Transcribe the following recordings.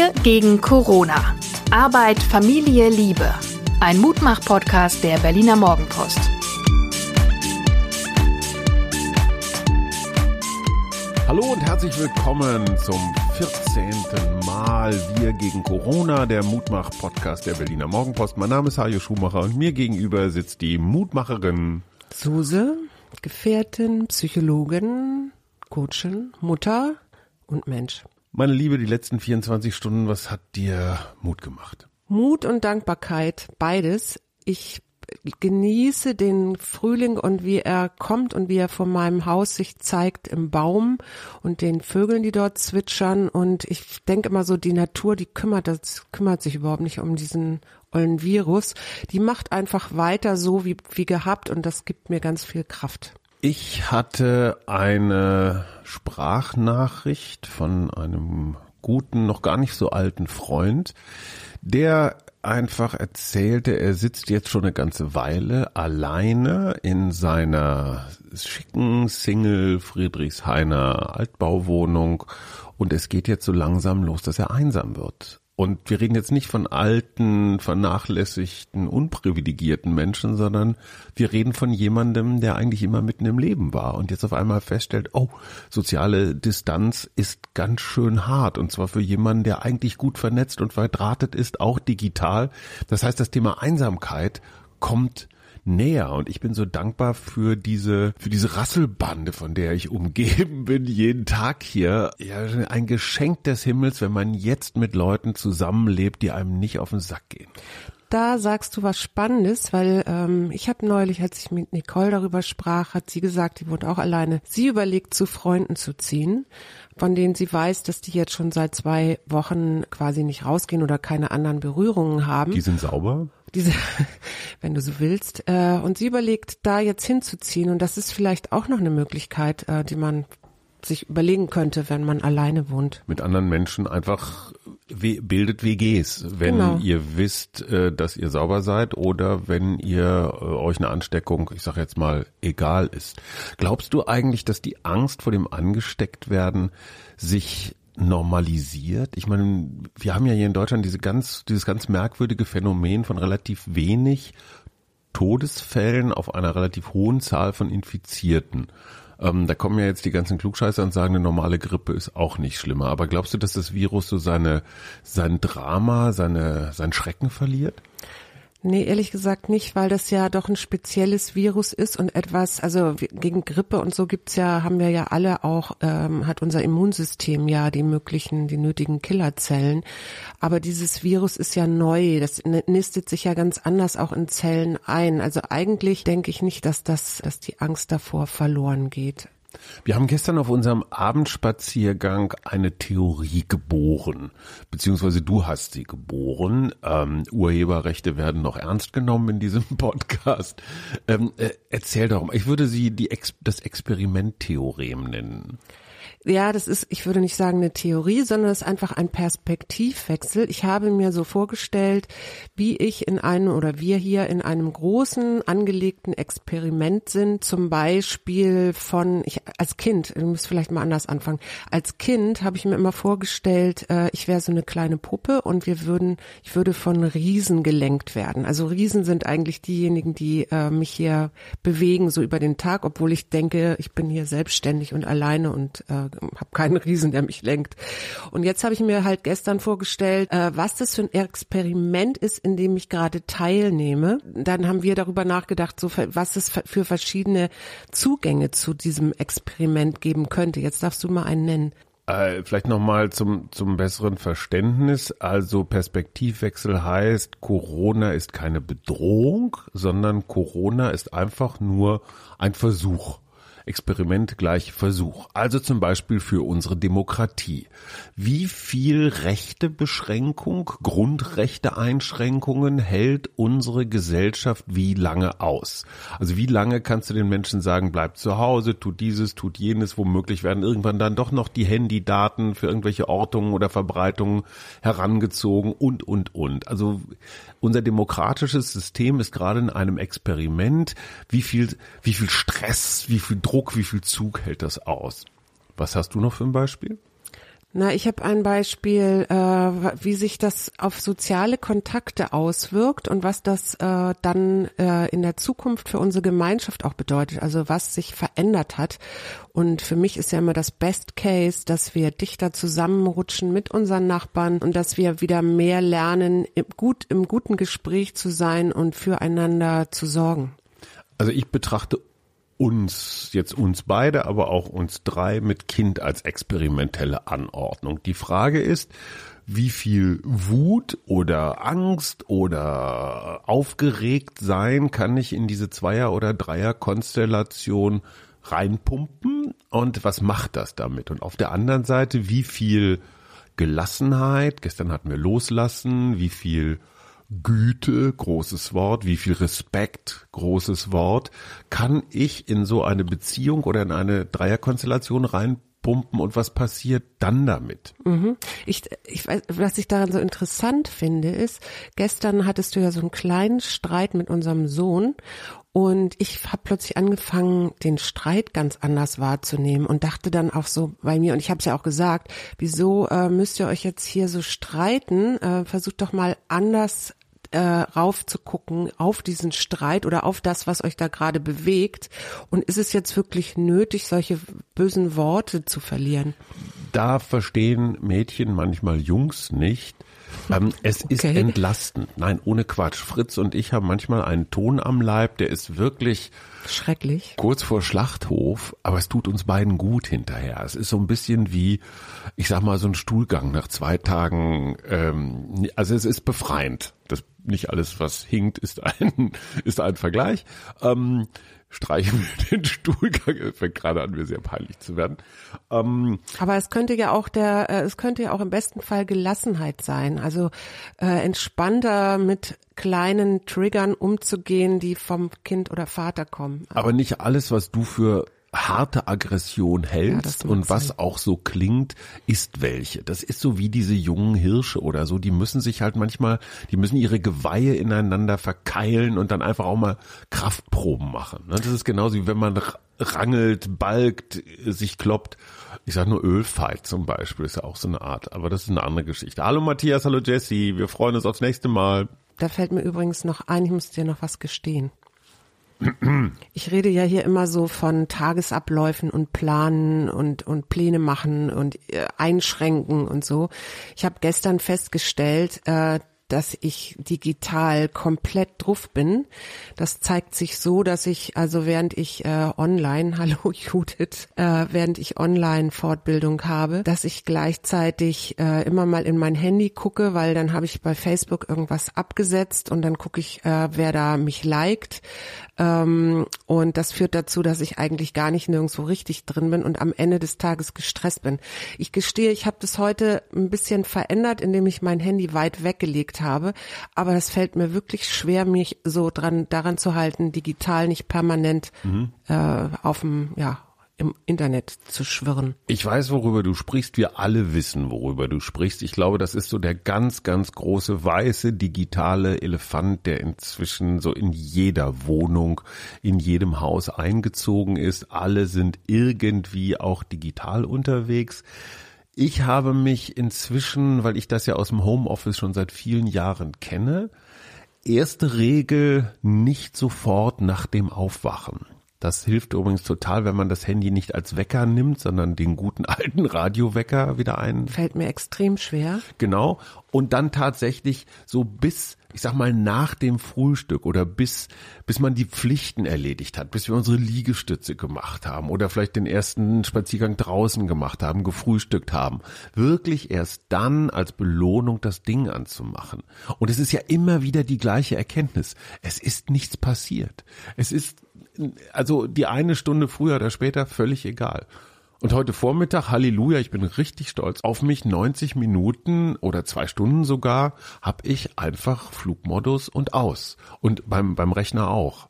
Wir gegen Corona. Arbeit, Familie, Liebe. Ein Mutmach-Podcast der Berliner Morgenpost. Hallo und herzlich willkommen zum 14. Mal Wir gegen Corona, der Mutmach-Podcast der Berliner Morgenpost. Mein Name ist Hajo Schumacher und mir gegenüber sitzt die Mutmacherin Suse, Gefährtin, Psychologin, Coachin, Mutter und Mensch. Meine Liebe, die letzten 24 Stunden, was hat dir Mut gemacht? Mut und Dankbarkeit, beides. Ich genieße den Frühling und wie er kommt und wie er vor meinem Haus sich zeigt im Baum und den Vögeln, die dort zwitschern. Und ich denke immer so, die Natur, die kümmert, das kümmert sich überhaupt nicht um diesen ollen Virus. Die macht einfach weiter so wie, wie gehabt und das gibt mir ganz viel Kraft. Ich hatte eine Sprachnachricht von einem guten, noch gar nicht so alten Freund, der einfach erzählte, er sitzt jetzt schon eine ganze Weile alleine in seiner schicken Single Friedrichshainer Altbauwohnung und es geht jetzt so langsam los, dass er einsam wird. Und wir reden jetzt nicht von alten, vernachlässigten, unprivilegierten Menschen, sondern wir reden von jemandem, der eigentlich immer mitten im Leben war und jetzt auf einmal feststellt, oh, soziale Distanz ist ganz schön hart und zwar für jemanden, der eigentlich gut vernetzt und verdrahtet ist, auch digital. Das heißt, das Thema Einsamkeit kommt näher und ich bin so dankbar für diese für diese Rasselbande, von der ich umgeben bin jeden Tag hier. Ja, ein Geschenk des Himmels, wenn man jetzt mit Leuten zusammenlebt, die einem nicht auf den Sack gehen da sagst du was Spannendes, weil ähm, ich habe neulich, als ich mit Nicole darüber sprach, hat sie gesagt, die wohnt auch alleine. Sie überlegt, zu Freunden zu ziehen, von denen sie weiß, dass die jetzt schon seit zwei Wochen quasi nicht rausgehen oder keine anderen Berührungen haben. Die sind sauber? Diese, wenn du so willst. Äh, und sie überlegt, da jetzt hinzuziehen. Und das ist vielleicht auch noch eine Möglichkeit, äh, die man sich überlegen könnte, wenn man alleine wohnt. Mit anderen Menschen einfach bildet WGs, wenn genau. ihr wisst, äh, dass ihr sauber seid oder wenn ihr äh, euch eine Ansteckung, ich sage jetzt mal, egal ist. Glaubst du eigentlich, dass die Angst vor dem Angestecktwerden sich normalisiert? Ich meine, wir haben ja hier in Deutschland diese ganz, dieses ganz merkwürdige Phänomen von relativ wenig Todesfällen auf einer relativ hohen Zahl von Infizierten. Ähm, da kommen ja jetzt die ganzen Klugscheißer und sagen, eine normale Grippe ist auch nicht schlimmer. Aber glaubst du, dass das Virus so seine, sein Drama, seine, sein Schrecken verliert? Nee, ehrlich gesagt nicht, weil das ja doch ein spezielles Virus ist und etwas, also gegen Grippe und so gibt's ja, haben wir ja alle auch, ähm, hat unser Immunsystem ja die möglichen, die nötigen Killerzellen. Aber dieses Virus ist ja neu, das nistet sich ja ganz anders auch in Zellen ein. Also eigentlich denke ich nicht, dass das, dass die Angst davor verloren geht. Wir haben gestern auf unserem Abendspaziergang eine Theorie geboren, beziehungsweise du hast sie geboren. Ähm, Urheberrechte werden noch ernst genommen in diesem Podcast. Ähm, äh, erzähl doch mal, ich würde sie die Ex das Experimenttheorem nennen. Ja, das ist, ich würde nicht sagen eine Theorie, sondern es ist einfach ein Perspektivwechsel. Ich habe mir so vorgestellt, wie ich in einem oder wir hier in einem großen angelegten Experiment sind, zum Beispiel von, ich als Kind, du musst vielleicht mal anders anfangen. Als Kind habe ich mir immer vorgestellt, äh, ich wäre so eine kleine Puppe und wir würden, ich würde von Riesen gelenkt werden. Also Riesen sind eigentlich diejenigen, die äh, mich hier bewegen, so über den Tag, obwohl ich denke, ich bin hier selbstständig und alleine und äh, habe keinen Riesen, der mich lenkt. Und jetzt habe ich mir halt gestern vorgestellt, äh, was das für ein Experiment ist, in dem ich gerade teilnehme. Dann haben wir darüber nachgedacht, so was es für verschiedene Zugänge zu diesem Experiment geben könnte. Jetzt darfst du mal einen nennen. Äh, vielleicht nochmal zum, zum besseren Verständnis. Also Perspektivwechsel heißt, Corona ist keine Bedrohung, sondern Corona ist einfach nur ein Versuch. Experiment gleich Versuch. Also zum Beispiel für unsere Demokratie. Wie viel Rechtebeschränkung, Grundrechteeinschränkungen hält unsere Gesellschaft wie lange aus? Also wie lange kannst du den Menschen sagen, bleib zu Hause, tut dieses, tut jenes, womöglich werden irgendwann dann doch noch die Handydaten für irgendwelche Ortungen oder Verbreitungen herangezogen und, und, und. Also unser demokratisches System ist gerade in einem Experiment. Wie viel, wie viel Stress, wie viel Druck, wie viel Zug hält das aus? Was hast du noch für ein Beispiel? Na, ich habe ein Beispiel, äh, wie sich das auf soziale Kontakte auswirkt und was das äh, dann äh, in der Zukunft für unsere Gemeinschaft auch bedeutet, also was sich verändert hat. Und für mich ist ja immer das Best Case, dass wir dichter zusammenrutschen mit unseren Nachbarn und dass wir wieder mehr lernen, im, gut, im guten Gespräch zu sein und füreinander zu sorgen. Also ich betrachte uns, jetzt uns beide, aber auch uns drei mit Kind als experimentelle Anordnung. Die Frage ist, wie viel Wut oder Angst oder aufgeregt sein kann ich in diese Zweier- oder Dreier-Konstellation reinpumpen und was macht das damit? Und auf der anderen Seite, wie viel Gelassenheit, gestern hatten wir Loslassen, wie viel Güte, großes Wort, wie viel Respekt, großes Wort, kann ich in so eine Beziehung oder in eine Dreierkonstellation reinpumpen und was passiert dann damit? Mhm. Ich, ich weiß, was ich daran so interessant finde, ist, gestern hattest du ja so einen kleinen Streit mit unserem Sohn und ich habe plötzlich angefangen, den Streit ganz anders wahrzunehmen und dachte dann auch so bei mir, und ich habe es ja auch gesagt, wieso äh, müsst ihr euch jetzt hier so streiten? Äh, versucht doch mal anders äh, raufzugucken auf diesen Streit oder auf das, was euch da gerade bewegt. Und ist es jetzt wirklich nötig, solche bösen Worte zu verlieren? Da verstehen Mädchen manchmal Jungs nicht. Ähm, es okay. ist entlastend. Nein, ohne Quatsch. Fritz und ich haben manchmal einen Ton am Leib, der ist wirklich schrecklich. Kurz vor Schlachthof, aber es tut uns beiden gut hinterher. Es ist so ein bisschen wie, ich sag mal, so ein Stuhlgang nach zwei Tagen. Ähm, also es ist befreiend. Das nicht alles, was hinkt, ist ein, ist ein Vergleich. Ähm, streichen wir den Stuhlgang. Es fängt gerade an, mir sehr peinlich zu werden. Ähm, Aber es könnte ja auch der, äh, es könnte ja auch im besten Fall Gelassenheit sein. Also äh, entspannter mit kleinen Triggern umzugehen, die vom Kind oder Vater kommen. Aber nicht alles, was du für harte Aggression hältst ja, und was sein. auch so klingt, ist welche. Das ist so wie diese jungen Hirsche oder so, die müssen sich halt manchmal, die müssen ihre Geweihe ineinander verkeilen und dann einfach auch mal Kraftproben machen. Ne? Das ist genauso wie wenn man rangelt, balgt, sich kloppt. Ich sag nur Ölfight zum Beispiel, ist ja auch so eine Art, aber das ist eine andere Geschichte. Hallo Matthias, hallo Jesse, wir freuen uns aufs nächste Mal. Da fällt mir übrigens noch ein, ich muss dir noch was gestehen. Ich rede ja hier immer so von Tagesabläufen und Planen und, und Pläne machen und äh, einschränken und so. Ich habe gestern festgestellt, äh, dass ich digital komplett drauf bin. Das zeigt sich so, dass ich also während ich äh, online, hallo Judith, äh, während ich online Fortbildung habe, dass ich gleichzeitig äh, immer mal in mein Handy gucke, weil dann habe ich bei Facebook irgendwas abgesetzt und dann gucke ich, äh, wer da mich liked. Ähm, und das führt dazu, dass ich eigentlich gar nicht nirgendwo richtig drin bin und am Ende des Tages gestresst bin. Ich gestehe, ich habe das heute ein bisschen verändert, indem ich mein Handy weit weggelegt habe. Aber es fällt mir wirklich schwer, mich so dran daran zu halten, digital nicht permanent mhm. äh, auf dem ja im Internet zu schwirren. Ich weiß, worüber du sprichst. Wir alle wissen, worüber du sprichst. Ich glaube, das ist so der ganz, ganz große weiße digitale Elefant, der inzwischen so in jeder Wohnung, in jedem Haus eingezogen ist. Alle sind irgendwie auch digital unterwegs. Ich habe mich inzwischen, weil ich das ja aus dem Homeoffice schon seit vielen Jahren kenne, erste Regel nicht sofort nach dem Aufwachen. Das hilft übrigens total, wenn man das Handy nicht als Wecker nimmt, sondern den guten alten Radiowecker wieder ein. Fällt mir extrem schwer. Genau. Und dann tatsächlich so bis, ich sag mal, nach dem Frühstück oder bis, bis man die Pflichten erledigt hat, bis wir unsere Liegestütze gemacht haben oder vielleicht den ersten Spaziergang draußen gemacht haben, gefrühstückt haben. Wirklich erst dann als Belohnung das Ding anzumachen. Und es ist ja immer wieder die gleiche Erkenntnis. Es ist nichts passiert. Es ist also die eine Stunde früher oder später völlig egal. Und heute Vormittag, Halleluja, ich bin richtig stolz auf mich, 90 Minuten oder zwei Stunden sogar, habe ich einfach Flugmodus und aus. Und beim, beim Rechner auch.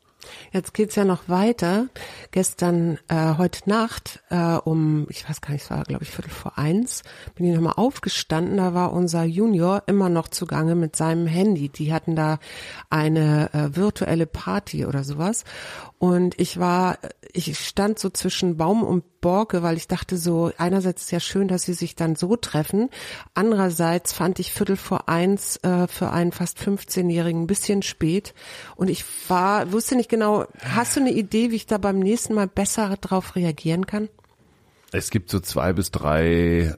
Jetzt geht's ja noch weiter. Gestern, äh, heute Nacht äh, um, ich weiß gar nicht, es war glaube ich Viertel vor eins, bin ich nochmal aufgestanden. Da war unser Junior immer noch zugange mit seinem Handy. Die hatten da eine äh, virtuelle Party oder sowas. Und ich war, ich stand so zwischen Baum und Borke, weil ich dachte so, einerseits ist ja schön, dass sie sich dann so treffen. Andererseits fand ich Viertel vor eins äh, für einen fast 15-Jährigen ein bisschen spät. Und ich war, wusste nicht genau, hast du eine Idee, wie ich da beim nächsten Mal besser drauf reagieren kann? Es gibt so zwei bis drei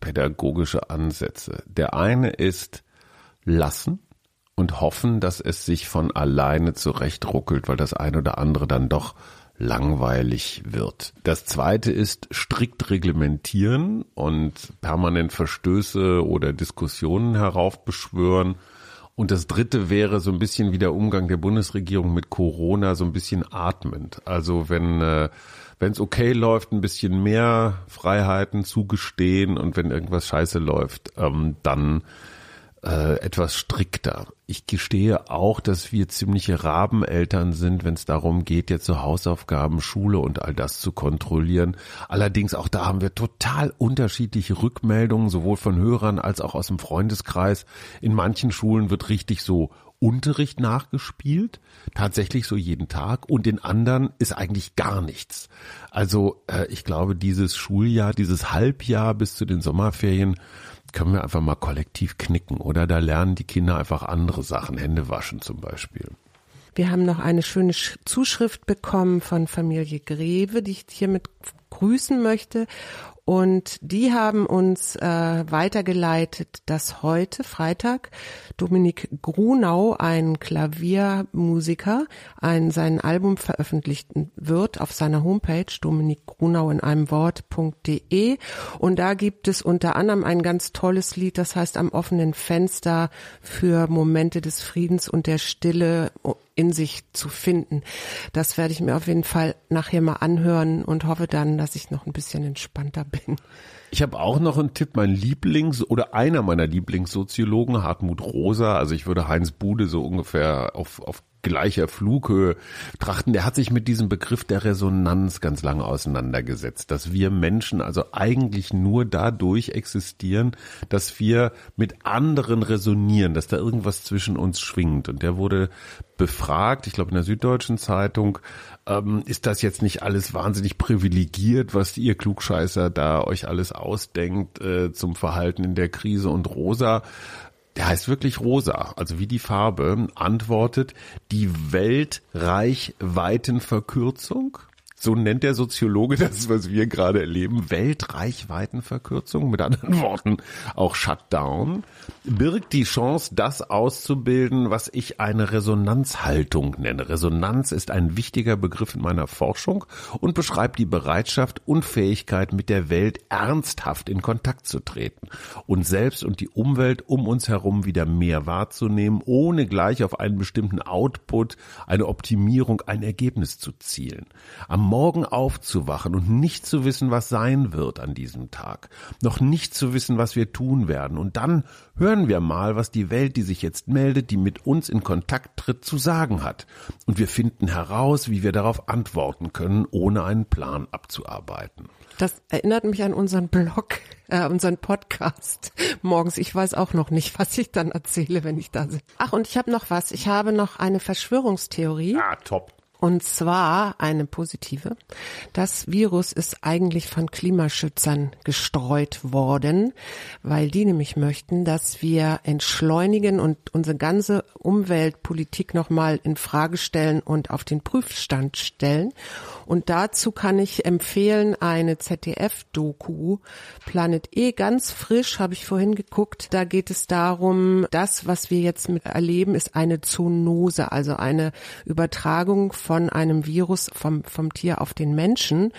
pädagogische Ansätze. Der eine ist lassen und hoffen, dass es sich von alleine zurechtruckelt, weil das ein oder andere dann doch langweilig wird. Das zweite ist strikt reglementieren und permanent Verstöße oder Diskussionen heraufbeschwören. Und das dritte wäre so ein bisschen wie der Umgang der Bundesregierung mit Corona, so ein bisschen atmend. Also wenn äh, wenn es okay läuft, ein bisschen mehr Freiheiten zugestehen und wenn irgendwas scheiße läuft, ähm, dann äh, etwas strikter. Ich gestehe auch, dass wir ziemliche Rabeneltern sind, wenn es darum geht, jetzt so Hausaufgaben, Schule und all das zu kontrollieren. Allerdings auch da haben wir total unterschiedliche Rückmeldungen, sowohl von Hörern als auch aus dem Freundeskreis. In manchen Schulen wird richtig so Unterricht nachgespielt, tatsächlich so jeden Tag und in anderen ist eigentlich gar nichts. Also äh, ich glaube, dieses Schuljahr, dieses Halbjahr bis zu den Sommerferien können wir einfach mal kollektiv knicken oder da lernen die Kinder einfach andere Sachen, Hände waschen zum Beispiel. Wir haben noch eine schöne Zuschrift bekommen von Familie Greve, die ich hiermit grüßen möchte. Und die haben uns äh, weitergeleitet, dass heute, Freitag, Dominik Grunau, ein Klaviermusiker, ein, sein Album veröffentlichen wird auf seiner Homepage dominikgrunau in einem Wort.de. Und da gibt es unter anderem ein ganz tolles Lied, das heißt am offenen Fenster für Momente des Friedens und der Stille in sich zu finden. Das werde ich mir auf jeden Fall nachher mal anhören und hoffe dann, dass ich noch ein bisschen entspannter bin. Ich habe auch noch einen Tipp, mein Lieblings- oder einer meiner Lieblingssoziologen, Hartmut Rosa, also ich würde Heinz Bude so ungefähr auf, auf gleicher Flughöhe trachten. Der hat sich mit diesem Begriff der Resonanz ganz lange auseinandergesetzt, dass wir Menschen also eigentlich nur dadurch existieren, dass wir mit anderen resonieren, dass da irgendwas zwischen uns schwingt. Und der wurde befragt, ich glaube in der Süddeutschen Zeitung, ähm, ist das jetzt nicht alles wahnsinnig privilegiert, was ihr Klugscheißer da euch alles ausdenkt äh, zum Verhalten in der Krise und Rosa der heißt wirklich rosa, also wie die Farbe, antwortet die Weltreichweitenverkürzung so nennt der Soziologe das, was wir gerade erleben, Weltreichweitenverkürzung, mit anderen Worten auch Shutdown, birgt die Chance, das auszubilden, was ich eine Resonanzhaltung nenne. Resonanz ist ein wichtiger Begriff in meiner Forschung und beschreibt die Bereitschaft und Fähigkeit, mit der Welt ernsthaft in Kontakt zu treten und selbst und die Umwelt um uns herum wieder mehr wahrzunehmen, ohne gleich auf einen bestimmten Output, eine Optimierung, ein Ergebnis zu zielen. Am Morgen aufzuwachen und nicht zu wissen, was sein wird an diesem Tag, noch nicht zu wissen, was wir tun werden. Und dann hören wir mal, was die Welt, die sich jetzt meldet, die mit uns in Kontakt tritt, zu sagen hat. Und wir finden heraus, wie wir darauf antworten können, ohne einen Plan abzuarbeiten. Das erinnert mich an unseren Blog, äh, unseren Podcast morgens. Ich weiß auch noch nicht, was ich dann erzähle, wenn ich da bin. Ach, und ich habe noch was. Ich habe noch eine Verschwörungstheorie. Ah, top. Und zwar eine positive. Das Virus ist eigentlich von Klimaschützern gestreut worden, weil die nämlich möchten, dass wir entschleunigen und unsere ganze Umweltpolitik nochmal in Frage stellen und auf den Prüfstand stellen. Und dazu kann ich empfehlen eine ZDF-Doku, Planet E, ganz frisch, habe ich vorhin geguckt. Da geht es darum, das, was wir jetzt mit erleben, ist eine Zoonose, also eine Übertragung von einem Virus vom, vom Tier auf den Menschen.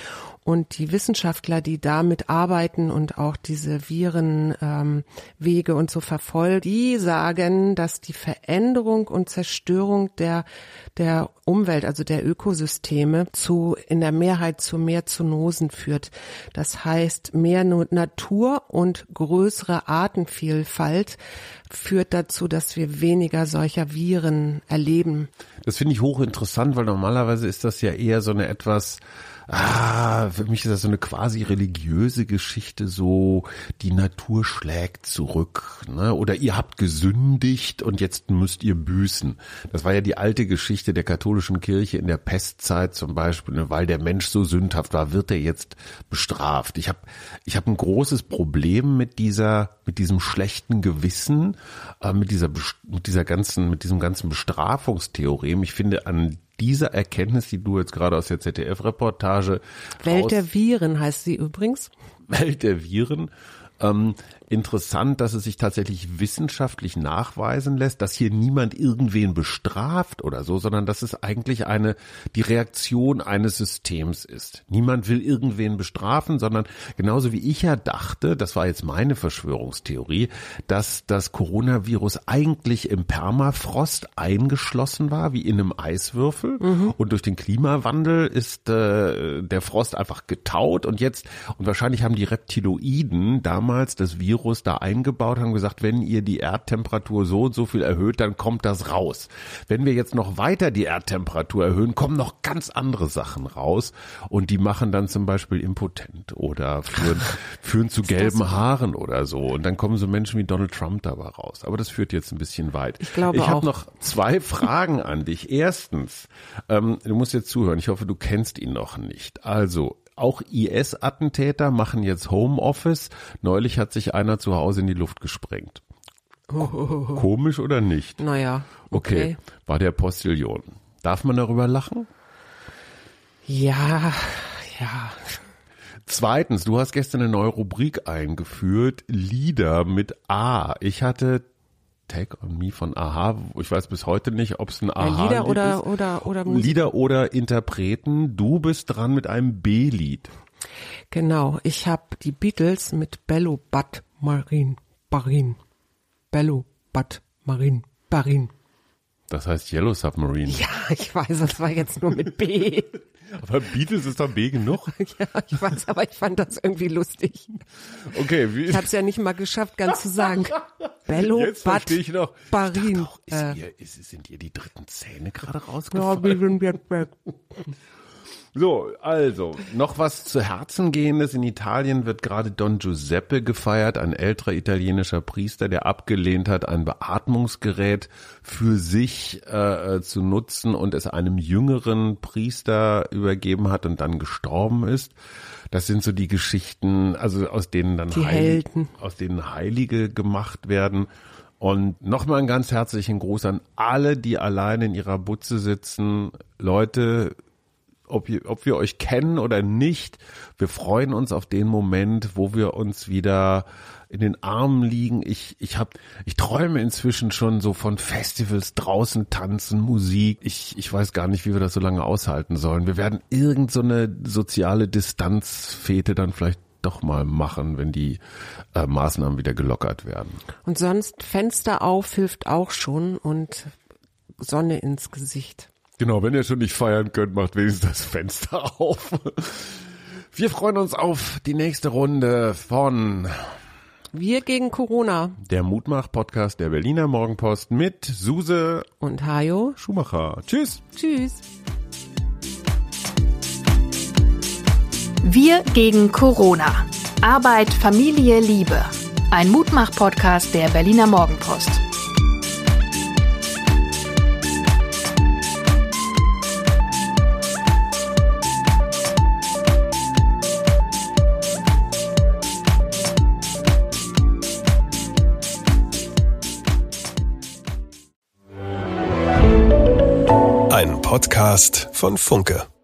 Und die Wissenschaftler, die damit arbeiten und auch diese Virenwege ähm, und so verfolgen, die sagen, dass die Veränderung und Zerstörung der, der Umwelt, also der Ökosysteme, zu, in der Mehrheit zu mehr Zoonosen führt. Das heißt, mehr Natur und größere Artenvielfalt führt dazu, dass wir weniger solcher Viren erleben. Das finde ich hochinteressant, weil normalerweise ist das ja eher so eine etwas ah, für mich ist das so eine quasi religiöse Geschichte, so die Natur schlägt zurück, ne? Oder ihr habt gesündigt und jetzt müsst ihr büßen. Das war ja die alte Geschichte der katholischen Kirche in der Pestzeit zum Beispiel, ne? weil der Mensch so sündhaft war, wird er jetzt bestraft. Ich habe ich hab ein großes Problem mit dieser, mit diesem schlechten Gewissen, äh, mit dieser, mit dieser ganzen, mit diesem ganzen Bestrafungstheorem. Ich finde an dieser Erkenntnis, die du jetzt gerade aus der ZDF-Reportage Welt der Viren heißt sie übrigens. Welt der Viren ähm, interessant, dass es sich tatsächlich wissenschaftlich nachweisen lässt, dass hier niemand irgendwen bestraft oder so, sondern dass es eigentlich eine, die Reaktion eines Systems ist. Niemand will irgendwen bestrafen, sondern genauso wie ich ja dachte, das war jetzt meine Verschwörungstheorie, dass das Coronavirus eigentlich im Permafrost eingeschlossen war, wie in einem Eiswürfel mhm. und durch den Klimawandel ist äh, der Frost einfach getaut und jetzt, und wahrscheinlich haben die Reptiloiden damals das Virus Virus da eingebaut, haben gesagt, wenn ihr die Erdtemperatur so und so viel erhöht, dann kommt das raus. Wenn wir jetzt noch weiter die Erdtemperatur erhöhen, kommen noch ganz andere Sachen raus und die machen dann zum Beispiel impotent oder führen, führen zu gelben Haaren oder so und dann kommen so Menschen wie Donald Trump dabei raus. Aber das führt jetzt ein bisschen weit. Ich glaube Ich habe noch zwei Fragen an dich. Erstens, ähm, du musst jetzt zuhören. Ich hoffe, du kennst ihn noch nicht. Also auch IS-Attentäter machen jetzt Homeoffice. Neulich hat sich einer zu Hause in die Luft gesprengt. Komisch oder nicht? Naja. Okay. okay. War der Postillion. Darf man darüber lachen? Ja, ja. Zweitens, du hast gestern eine neue Rubrik eingeführt, Lieder mit A. Ich hatte Take on Me von Aha. Ich weiß bis heute nicht, ob es ein Aha ja, Lieder oder, ist. oder, oder Musik. Lieder oder Interpreten. Du bist dran mit einem B-Lied. Genau. Ich habe die Beatles mit Bello Bad Marin Barin. Bello Bad Marin Barin. Das heißt Yellow Submarine. Ja, ich weiß, das war jetzt nur mit B. Aber Beatles ist doch B genug. ja, ich weiß, aber ich fand das irgendwie lustig. Okay, wie ich habe es ja nicht mal geschafft, ganz zu sagen. Bello, Jetzt ich noch. Barin. Doch, ist äh, ihr, ist, sind ihr die dritten Zähne gerade ja, rausgefallen? wir sind jetzt weg. So, also, noch was zu Herzen gehendes. In Italien wird gerade Don Giuseppe gefeiert, ein älterer italienischer Priester, der abgelehnt hat, ein Beatmungsgerät für sich äh, zu nutzen und es einem jüngeren Priester übergeben hat und dann gestorben ist. Das sind so die Geschichten, also aus denen dann Heilig, Helden. aus denen Heilige gemacht werden. Und nochmal einen ganz herzlichen Gruß an alle, die alleine in ihrer Butze sitzen. Leute, ob, ob wir euch kennen oder nicht, wir freuen uns auf den Moment, wo wir uns wieder in den Armen liegen. Ich, ich hab, ich träume inzwischen schon so von Festivals draußen tanzen, Musik. Ich, ich weiß gar nicht, wie wir das so lange aushalten sollen. Wir werden irgend so eine soziale Distanzfete dann vielleicht doch mal machen, wenn die äh, Maßnahmen wieder gelockert werden. Und sonst Fenster auf hilft auch schon und Sonne ins Gesicht. Genau, wenn ihr schon nicht feiern könnt, macht wenigstens das Fenster auf. Wir freuen uns auf die nächste Runde von Wir gegen Corona. Der Mutmach-Podcast der Berliner Morgenpost mit Suse und Hajo Schumacher. Tschüss. Tschüss. Wir gegen Corona. Arbeit, Familie, Liebe. Ein Mutmach-Podcast der Berliner Morgenpost. Podcast von Funke.